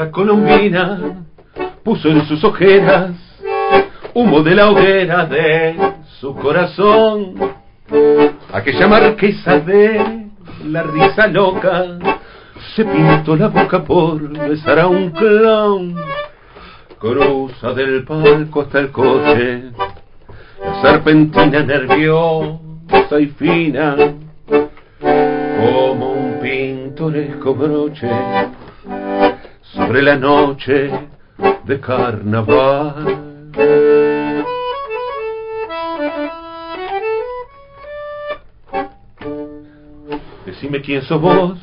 Esa colombina puso en sus ojeras humo de la hoguera de su corazón. Aquella marquesa de la risa loca se pintó la boca por besar a un clown. Cruza del palco hasta el coche, la serpentina nerviosa y fina, como un pintoresco broche sobre la noche de carnaval. Decime quién sos vos,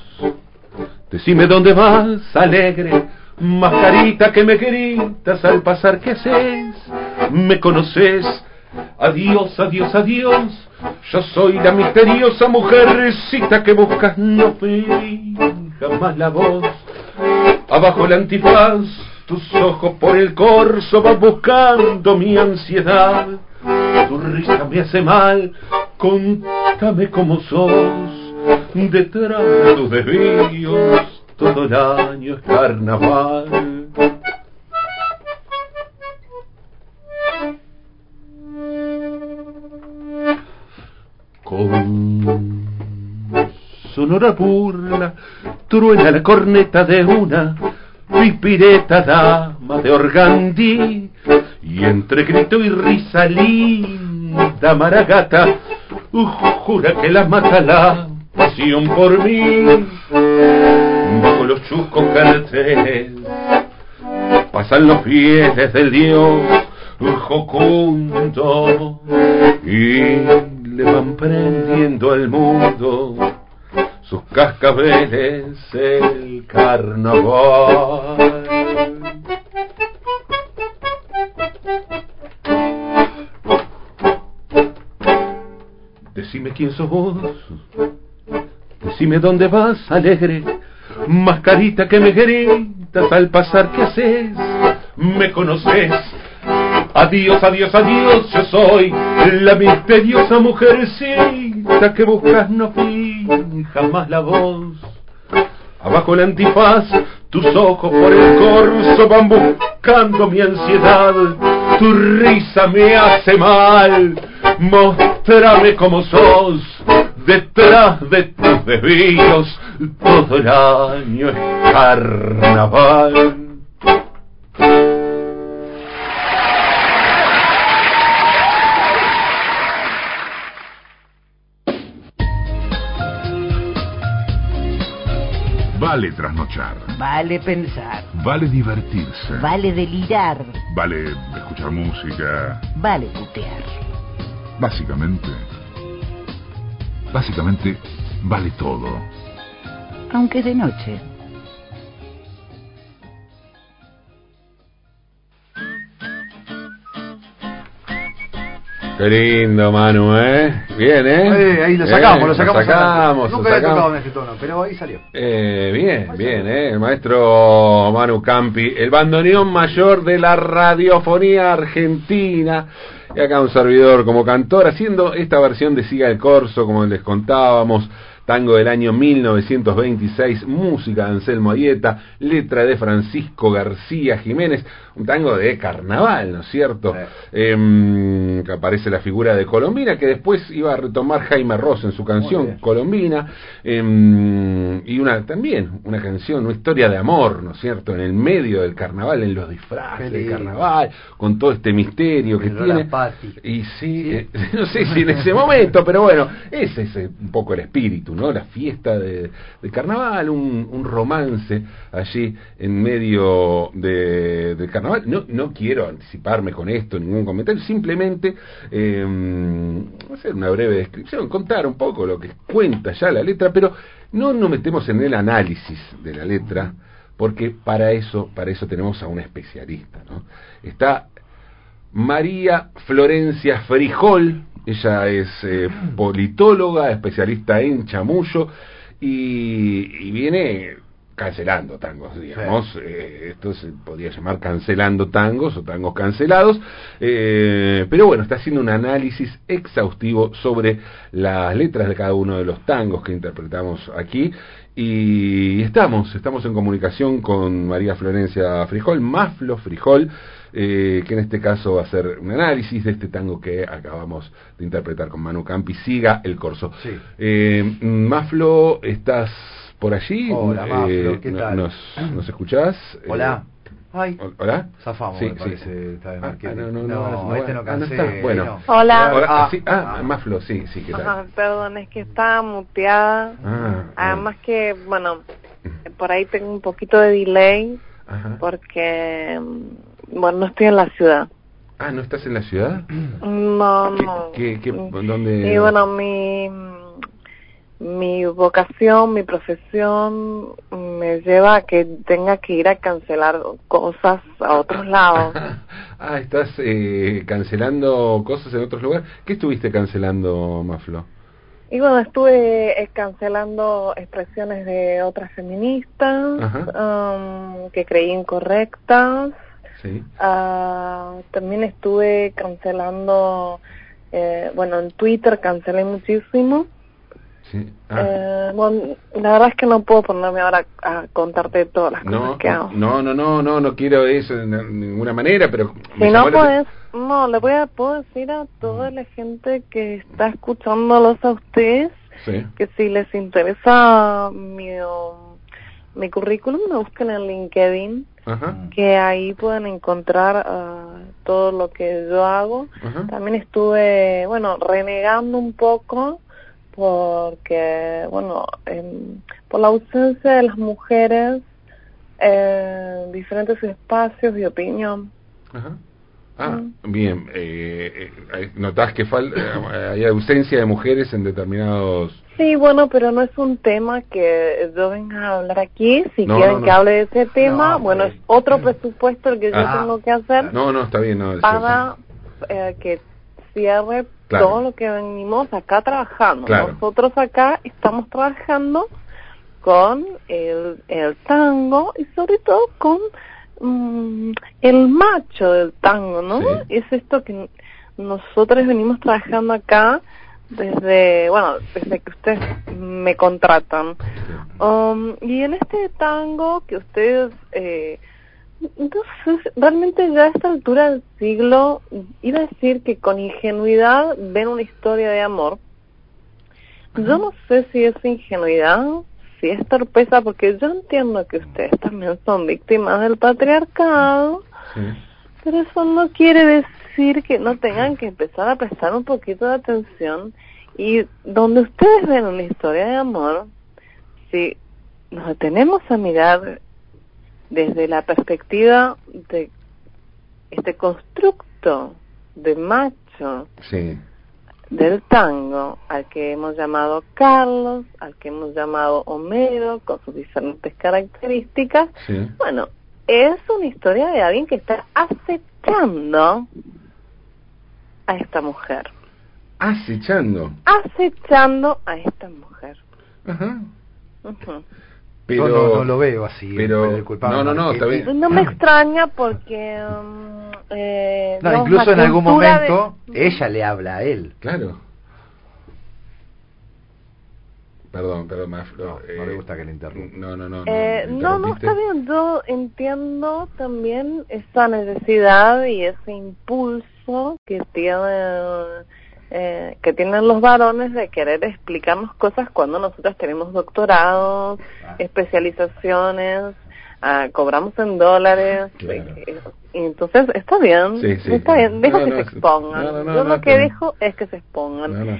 decime dónde vas, alegre, mascarita que me gritas al pasar, ¿qué haces? ¿Me conoces? Adiós, adiós, adiós, yo soy la misteriosa mujercita que buscas, no fui jamás la voz. Abajo el antifaz, tus ojos por el corso van buscando mi ansiedad. Tu risa me hace mal, contame cómo sos. Detrás de tus desvíos, todo el año es carnaval. Con sonora burla, truena la corneta de una pipireta dama de organdí, y entre grito y risa linda maragata, jura que la mata la pasión por mí. Bajo los chuscos carteles pasan los fieles del Dios jocundo y le van prendiendo al mundo sus cascabeles el carnaval. Decime quién sos vos, decime dónde vas, alegre, mascarita que me gritas al pasar, ¿qué haces? ¿Me conoces? Adiós, adiós, adiós, yo soy la misteriosa mujercita que buscas, no fui jamás la voz. Abajo el antifaz, tus ojos por el corso van buscando mi ansiedad. Tu risa me hace mal, mostrame cómo sos. Detrás de tus desvíos, todo el año es carnaval. Vale trasnochar. Vale pensar. Vale divertirse. Vale delirar. Vale escuchar música. Vale putear. Básicamente. Básicamente, vale todo. Aunque de noche. Qué lindo, Manu, ¿eh? Bien, ¿eh? Eh, ahí lo sacamos, Eh, lo sacamos. sacamos, Nunca lo había tocado en ese tono, pero ahí salió. Eh, bien, bien, ¿eh? El maestro Manu Campi, el bandoneón mayor de la radiofonía argentina. Y acá un servidor como cantor haciendo esta versión de Siga el Corso, como les contábamos. Tango del año 1926, música de Anselmo Ayeta, letra de Francisco García Jiménez, un tango de carnaval, ¿no es cierto? Em, que aparece la figura de Colombina, que después iba a retomar Jaime Ross en su canción. Colombina, em, y una también una canción, una historia de amor, ¿no es cierto? En el medio del carnaval, en los disfraces del carnaval, con todo este misterio que tiene. Y sí, eh, no sé si en ese momento, pero bueno, ese es eh, un poco el espíritu, ¿no? La fiesta de, carnaval, un, un romance allí en medio de, carnaval. No, no quiero anticiparme con esto, ningún comentario, simplemente eh, hacer una breve descripción, contar un poco lo que cuenta ya la letra, pero no nos metemos en el análisis de la letra, porque para eso, para eso tenemos a un especialista, ¿no? Está María Florencia Frijol, ella es eh, politóloga, especialista en chamullo y, y viene cancelando tangos, digamos. Eh, esto se podría llamar cancelando tangos o tangos cancelados. Eh, pero bueno, está haciendo un análisis exhaustivo sobre las letras de cada uno de los tangos que interpretamos aquí. Y estamos, estamos en comunicación con María Florencia Frijol, Maflo Frijol, eh, que en este caso va a hacer un análisis de este tango que acabamos de interpretar con Manu Campi. Siga el corso. Sí. Eh, Maflo, ¿estás por allí? Hola, Maflo, Eh, ¿qué tal? Nos, ¿Nos escuchás? Hola. Ay, ¿Hola? zafamos, Sí, me sí. parece. Está bien, Ah, ah, no, no, no, no, este no ah, no cancela. está. Bueno. no. Hola. Hola, Ah, sí, ah, ah. Maflo, sí, sí, ¿qué tal? Ajá, perdón, es que estaba muteada. Ah, Además que, bueno, por ahí tengo un poquito de delay Ajá. porque, mm, bueno, no estoy en la ciudad. Ah, ¿no estás en la ciudad? No, ¿Qué- no. qué- qué- dónde? Y bueno, mi, mi vocación, mi profesión me lleva a que tenga que ir a cancelar cosas a otros lados. ah, estás eh, cancelando cosas en otros lugares. ¿Qué estuviste cancelando, Maflo? Y bueno, estuve eh, cancelando expresiones de otras feministas um, que creí incorrectas. Sí. Ah, también estuve cancelando, eh, bueno, en Twitter cancelé muchísimo. Sí. Ah, Eh, bueno, la verdad es que no puedo ponerme ahora a contarte todas las cosas que hago. no, no, no, no, no quiero eso de ninguna manera, pero Si no la- puedes, no, le voy a puedo decir a toda la gente que está escuchándolos a ustedes Sí. que si les interesa mi, mi currículum, me busquen en LinkedIn, Ajá. que ahí pueden encontrar ah, todo lo que yo hago. Ajá. También estuve, bueno, renegando un poco porque, bueno, em, por la ausencia de las mujeres en diferentes espacios de opinión. Ajá. Ah, Mm. bien. Eh, eh, ¿Notás que fal- eh, hay ausencia de mujeres en determinados... Sí, bueno, pero no es un tema que yo venga a hablar aquí. Si No, quieren no, no. que hable de ese tema, No, bueno, es otro presupuesto el que yo Ah. tengo que hacer No, no, está bien, no. para eh, que cierre Claro. todo lo que venimos acá trabajando. Claro. Nosotros acá estamos trabajando con el, el tango y sobre todo con mm, el macho del tango, ¿no? Sí. Es esto que nosotros venimos trabajando acá desde, bueno, desde que ustedes me contratan. Um, y en este tango que ustedes, eh, no sé, realmente ya a esta altura del siglo, iba a decir que con ingenuidad ven una historia de amor. Yo no sé si es ingenuidad, si es torpeza, porque yo entiendo que ustedes también son víctimas del patriarcado, Sí. pero eso no quiere decir que no tengan que empezar a prestar un poquito de atención y donde ustedes ven una historia de amor, si nos detenemos a mirar desde la perspectiva de este constructo de macho Sí. del tango al que hemos llamado Carlos, al que hemos llamado Homero, con sus diferentes características, Sí. bueno, es una historia de alguien que está acechando a esta mujer. Acechando. Acechando a esta mujer. Ajá. Ujú. Pero... Yo no, no lo veo así. pero- disculpame, no, no, no, Marquete. está bien. No me extraña porque... um, eh, No, incluso en algún de- momento ella le habla a él. Claro. Perdón, perdón, Maflo. No, no le gusta que le interrumpa. No, no, no. Eh, me no, no, está bien. Yo entiendo también esa necesidad y ese impulso que tienen, eh, que tienen los varones de querer explicarnos cosas cuando nosotros tenemos doctorados, especializaciones, ah, cobramos en dólares. Claro. eh, y entonces está bien, Sí, sí. está bien, deja No, que no, se expongan. No, Yo lo que dejo es que se expongan.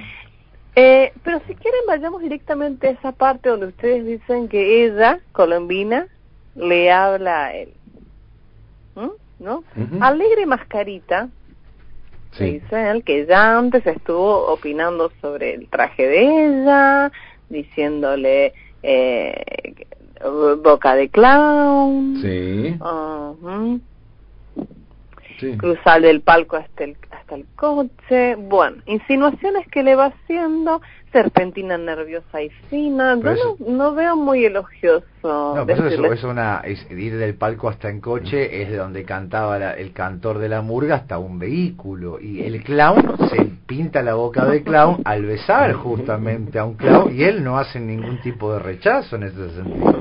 Eh, pero si quieren vayamos directamente a esa parte donde ustedes dicen que ella, colombina, le habla a él. ¿Mm? ¿No? Alegre Mascarita, Sí. que ya antes estuvo opinando sobre el traje de ella, diciéndole eh, boca de clown. Sí. Ujú. Sí. cruzar del palco hasta el, hasta el coche, bueno, insinuaciones que le va haciendo, serpentina nerviosa y fina, yo eso- no, no veo muy elogioso. No, pero eso es, una es ir del palco hasta en coche es de donde cantaba la- el cantor de la murga hasta un vehículo y el clown se pinta la boca de clown al besar justamente a un clown y él no hace ningún tipo de rechazo en ese sentido.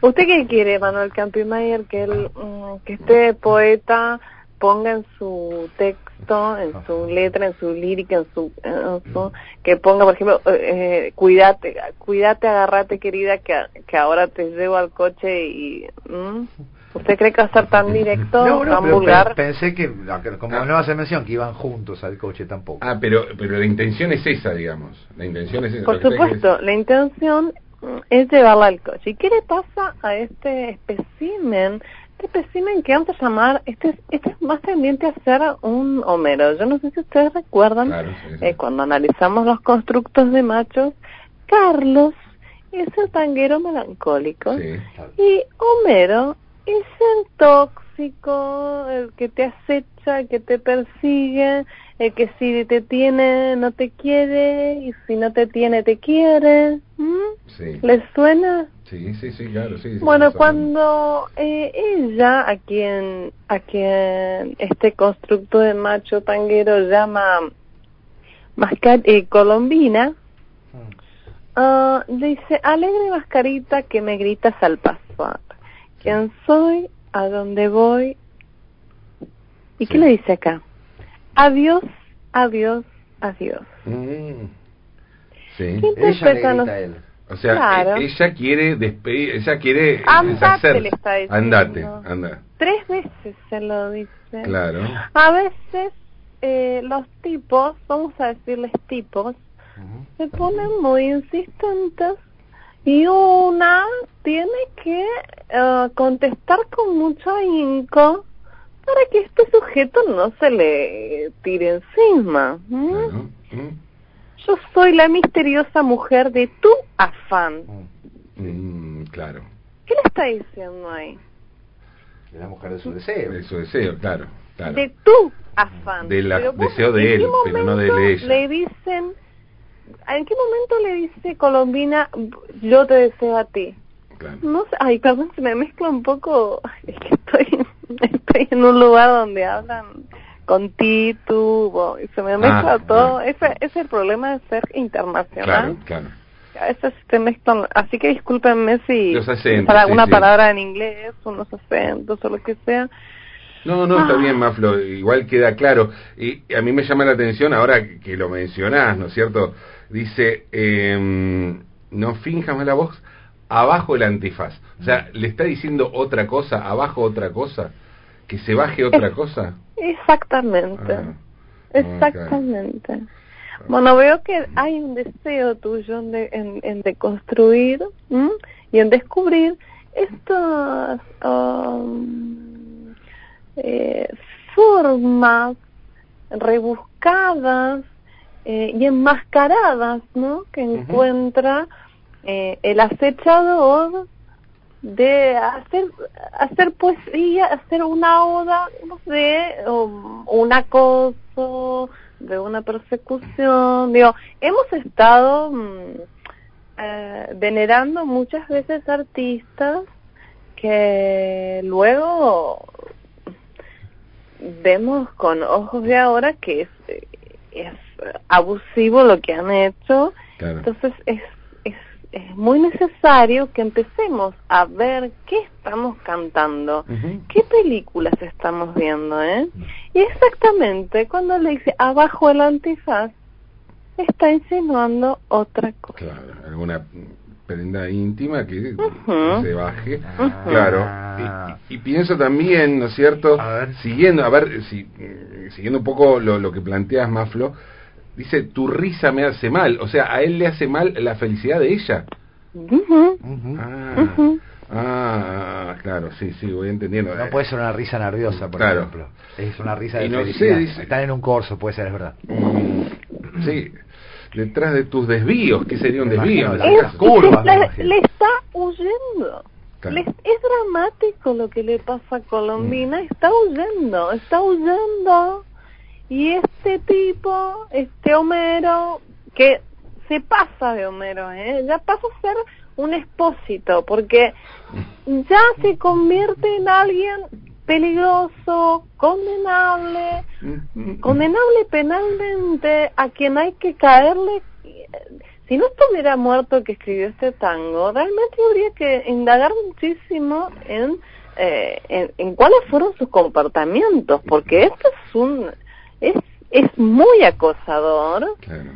¿Usted qué quiere, Manuel Campimayer? Que, él, mm, que este poeta ponga en su texto, en su letra, en su lírica, en su, en su- que ponga, por ejemplo, eh, eh, cuídate, cuídate, agarrate, querida, que, que ahora te llevo al coche y... ¿mm? ¿Usted cree que va a ser tan directo, No, no, tan pero vulgar? pe- pensé que como Ah. no hace mención que iban juntos al coche tampoco. Ah, pero, pero la intención es esa, digamos. La intención es esa. Por supuesto, la intención es llevarla al coche. ¿Y qué le pasa a este espécimen? Este espécimen que vamos a llamar, este, es- este es más tendiente a ser un Homero. Yo no sé si ustedes recuerdan, Claro, sí, sí. eh, cuando analizamos los constructos de machos, Carlos es el tanguero melancólico Sí. y Homero es el tóxico, el que te acecha, el que te persigue, el que si te tiene no te quiere y si no te tiene te quiere. ¿Mm? Sí. ¿Les suena? Sí, sí, sí, claro, sí. sí, Bueno, sí, cuando eh, ella, a quien, a quien este constructo de macho tanguero llama masca- eh, Colombina, ah, le dice, alegre mascarita que me gritas al pasar. ¿Quién soy? ¿A dónde voy? ¿Y qué Sí. le dice acá? Adiós, adiós, adiós. Mm. Sí. ¿Qué Ella le grita a él. O sea, Claro. e- ella quiere despedir, ella quiere Andate, le está diciendo. Andate, anda. Tres veces se lo dice. Claro. A veces eh, los tipos, vamos a decirles tipos, se ponen muy insistentes y una tiene que eh, contestar con mucho ahínco para que este sujeto no se le tire encima. Mm. Yo soy la misteriosa mujer de tu afán. Mm, claro. ¿Qué le está diciendo ahí? De la mujer de su deseo. De su deseo, claro. claro. de tu afán. De la- deseo de ¿en él, pero no de ella. Le dicen, ¿en qué momento le dice Colombina, yo te deseo a ti? claro. No sé, ay, perdón, se me mezcla un poco, es que estoy, estoy en un lugar donde hablan con ti, tú, vos, y se me mezcla Ah, todo. ah. Ese, es el problema de ser internacional. Claro, claro. A veces se mezclan, así que discúlpenme si acentos, para sí, una sí. palabra en inglés, unos acentos o lo que sea. No, no, está Ah. bien, Maflo, igual queda claro. Y a mí me llama la atención ahora que lo mencionás, ¿no es cierto? Dice, em, no finjas más la voz, abajo el antifaz. O sea, le está diciendo otra cosa, abajo otra cosa, que se baje otra Es- cosa. Exactamente. Ah, Exactamente. Bueno, veo que hay un deseo tuyo en, de, en, en deconstruir ¿m? y en descubrir estas um, eh, formas rebuscadas eh, y enmascaradas, ¿no? Que encuentra eh, el acechador de hacer hacer poesía, hacer una oda um, un acoso, de una persecución. Digo, hemos estado mm, eh, venerando muchas veces artistas que luego vemos con ojos de ahora que es, es abusivo lo que han hecho. Claro. Entonces es, es, es muy necesario que empecemos a ver qué estamos cantando, qué películas estamos viendo, ¿eh? Y exactamente cuando le dice abajo el antifaz, está insinuando otra cosa. Claro, alguna prenda íntima que se baje. Claro. Y, y pienso también, ¿no es cierto? A ver. Siguiendo, a ver, si, mm, siguiendo un poco lo, lo que planteas, Maflo, dice, tu risa me hace mal. O sea, a él le hace mal la felicidad de ella. Ujú. Ah, ujú. ah, claro, sí, sí, voy entendiendo. No puede ser una risa nerviosa, por Claro. ejemplo. Es una risa de Y no sé, felicidad. dice- Están en un corso, puede ser, es verdad. Mm, sí, detrás de tus desvíos, ¿qué sería un desvío? las este curvas, le, le está huyendo. Claro. Les- es dramático lo que le pasa a Colombina, está huyendo, está huyendo. Y este tipo, este Homero, que se pasa de Homero, ¿eh? ya pasa a ser un expósito, porque ya se convierte en alguien peligroso, condenable, condenable penalmente, a quien hay que caerle. Si no estuviera muerto que escribió este tango, realmente habría que indagar muchísimo en, eh, en, en cuáles fueron sus comportamientos, porque esto es un es es muy acosador Claro.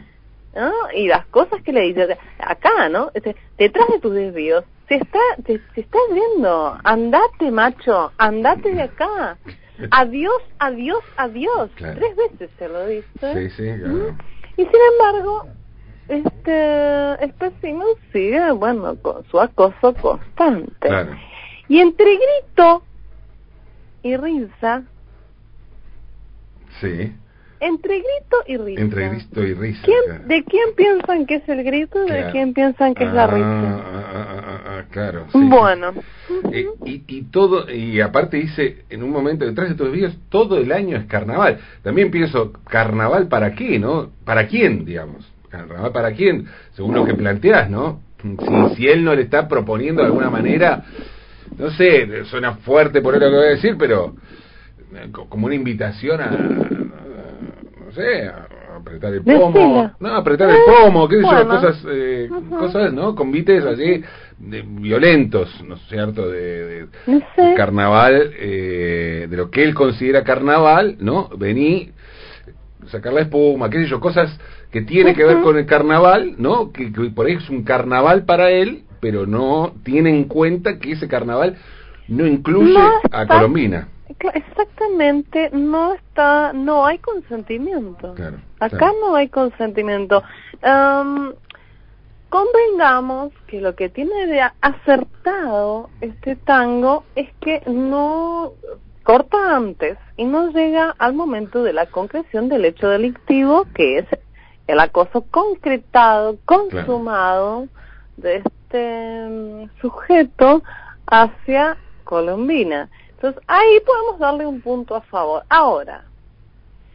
¿no? y las cosas que le dice acá, ¿no? Este, detrás de tus desvíos, se está, te, te estás viendo, andate macho, andate de acá, adiós, adiós, adiós, Claro. tres veces se lo dice. Sí, sí, claro. Y sin embargo, este espécimen sigue, bueno, con su acoso constante. Claro. Y entre grito y risa, Sí. entre grito y risa. Entre grito y risa. ¿Quién, claro. ¿De quién piensan que es el grito de quién piensan que es la Ah, risa? ah, ah, ah, claro. sí, bueno, sí. Eh, y, y todo, y aparte dice, en un momento detrás de tus vídeos, todo el año es carnaval. También pienso, ¿carnaval para qué, no? ¿Para quién, digamos? ¿Carnaval para quién? Según lo que planteas, ¿no? Si, si él no le está proponiendo de alguna manera, no sé, suena fuerte por lo que voy a decir, pero como una invitación a, no sé, a apretar el pomo, no, apretar el Eh, pomo, qué sé yo, cosas, eh, cosas, ¿no? Convites así, de, violentos, ¿no es cierto? De, de- no sé. carnaval, eh, de lo que él considera carnaval, ¿no? Vení, sacar la espuma, qué sé yo, cosas que tiene que ver con el carnaval, ¿no? Que, que por ahí es un carnaval para él, pero no tiene en cuenta que ese carnaval no incluye No a Colombina. Exactamente, no está, no hay consentimiento. Claro, Acá claro. no hay consentimiento. Am, convengamos que lo que tiene de acertado este tango es que no corta antes y no llega al momento de la concreción del hecho delictivo que es el acoso concretado, consumado de este mm, sujeto hacia Colombina. Entonces ahí podemos darle un punto a favor. Ahora,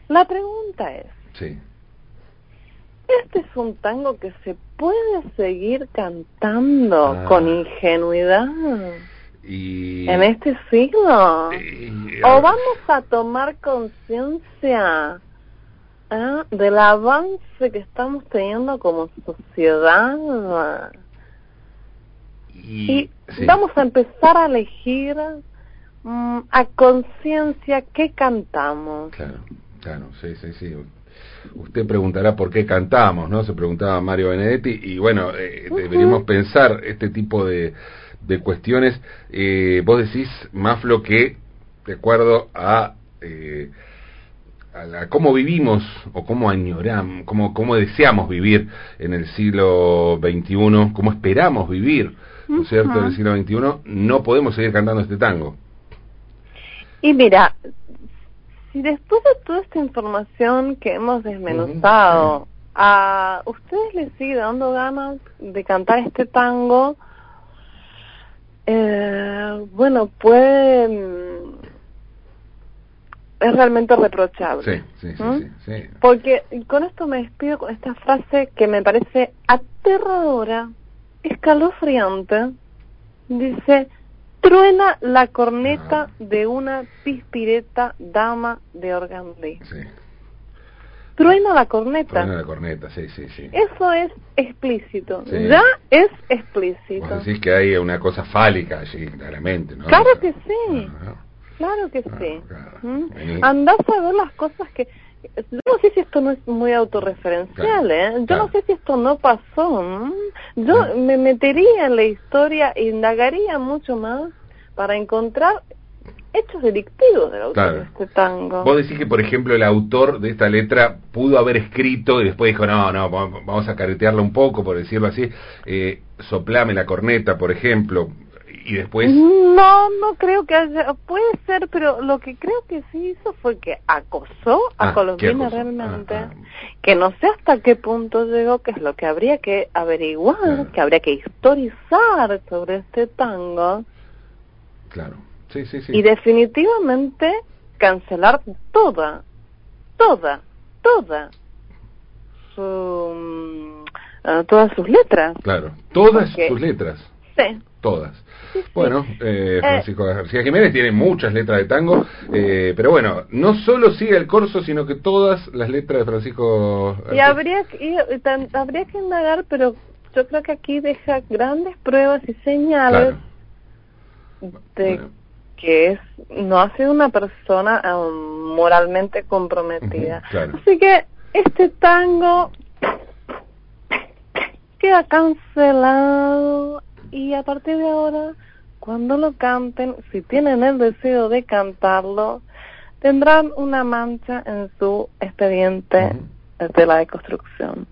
la pregunta es, Sí. ¿este es un tango que se puede seguir cantando Ah. con ingenuidad Y, en este siglo? y- ¿O vamos a tomar conciencia ah, del avance que estamos teniendo como sociedad? y- Y sí. vamos a empezar a elegir mm, a conciencia qué cantamos. Claro, claro, sí, sí, sí. Usted preguntará por qué cantamos, ¿no? Se preguntaba Mario Benedetti y bueno, eh, deberíamos pensar este tipo de, de cuestiones. Eh, vos decís, Maflo, que de acuerdo a, eh, a la, cómo vivimos o cómo añoramos, cómo, cómo deseamos vivir en el siglo XXI, cómo esperamos vivir, ¿no es cierto?, en el siglo XXI, no podemos seguir cantando este tango. Y mira, si después de toda esta información que hemos desmenuzado, a ustedes les sigue dando ganas de cantar este tango, eh, bueno, puede... Es realmente reprochable. Sí, sí, sí, ¿Mm? sí, sí. Porque y con esto me despido con esta frase que me parece aterradora, escalofriante. Dice, truena la corneta Ah. de una pispireta dama de organdí. sí. Truena la corneta. Truena la corneta, sí, sí, sí. Eso es explícito. Sí. Ya es explícito. Vos decís que hay una cosa fálica allí, claramente, ¿no? Claro O sea, que sí. ah, Claro que sí. claro. ¿Mm? Andás a ver las cosas que... Yo no sé si esto no es muy autorreferencial, Claro, ¿eh? Yo claro. no sé si esto no pasó. Yo me metería en la historia indagaría mucho más para encontrar hechos delictivos del autor Claro. de este tango. Vos decís que, por ejemplo, el autor de esta letra pudo haber escrito y después dijo, no, no, va- vamos a caretearla un poco, por decirlo así, eh, soplame la corneta, por ejemplo, y después... No, no creo que haya... Puede ser, pero lo que creo que sí hizo fue que acosó a Ah, ¿qué Colombina realmente. Ah, ah. Que no sé hasta qué punto llegó, que es lo que habría que averiguar, que habría que historizar sobre este tango. Claro. Sí, sí, sí. Y definitivamente cancelar toda, toda, toda su, mm, todas sus letras. Claro. Todas Porque- sus letras. Sí. Todas. Sí, sí. Bueno, eh, Eh. Francisco García Jiménez tiene muchas letras de tango, eh, pero bueno, no solo sigue el corso, sino que todas las letras de Francisco Y habría que, y- y habría que indagar, pero yo creo que aquí deja grandes pruebas y señales Claro. de Bueno. que es no ha sido una persona um, moralmente comprometida. Claro. Así que este tango queda cancelado y a partir de ahora, cuando lo canten, si tienen el deseo de cantarlo, tendrán una mancha en su expediente de la deconstrucción.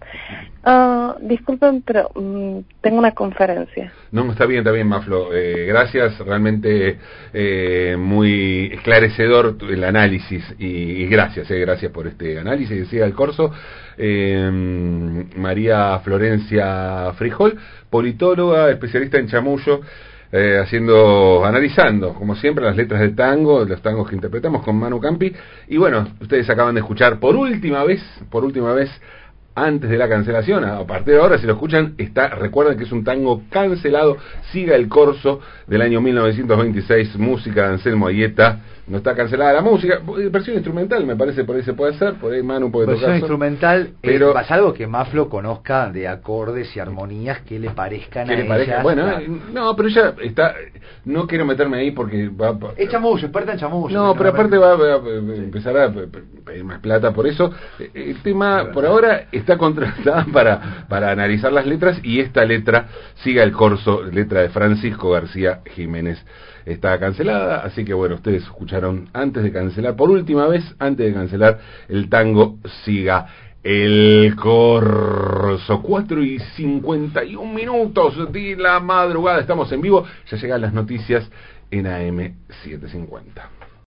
Ah, disculpen, pero mm, tengo una conferencia. No, está bien, está bien, Maflo. Eh, gracias, realmente eh, muy esclarecedor el análisis y, y gracias, eh, gracias por este análisis. Decía el corso, eh, María Florencia Frijol, politóloga, especialista en chamullo, eh, haciendo, analizando, como siempre, las letras de tango, los tangos que interpretamos con Manu Campi. Y bueno, ustedes acaban de escuchar por última vez, por última vez, antes de la cancelación, a partir de ahora si lo escuchan, está, recuerden que es un tango cancelado, siga el corso del año 1926, música de Anselmo Ayeta, no está cancelada la música, eh, versión instrumental me parece, por ahí se puede hacer, por ahí Manu puede Versión tocar. instrumental, pero- pero algo que Maflo conozca de acordes y armonías que le parezcan ¿Qué a le ellas. Bueno, claro. eh, no, pero ella está, no quiero meterme ahí porque va... Es chamullo, experta en chamullo. No, pero aparte va, va- va- empezar a pe- pe- pedir más plata por eso. Eh, El tema, por ahora, está contratada para, para analizar las letras y esta letra siga el corso, letra de Francisco García Jiménez. Está cancelada, así que bueno, ustedes escucharon antes de cancelar, por última vez, antes de cancelar el tango, siga el corso. 4 y 51 minutos de la madrugada, estamos en vivo, ya llegan las noticias en AM 750.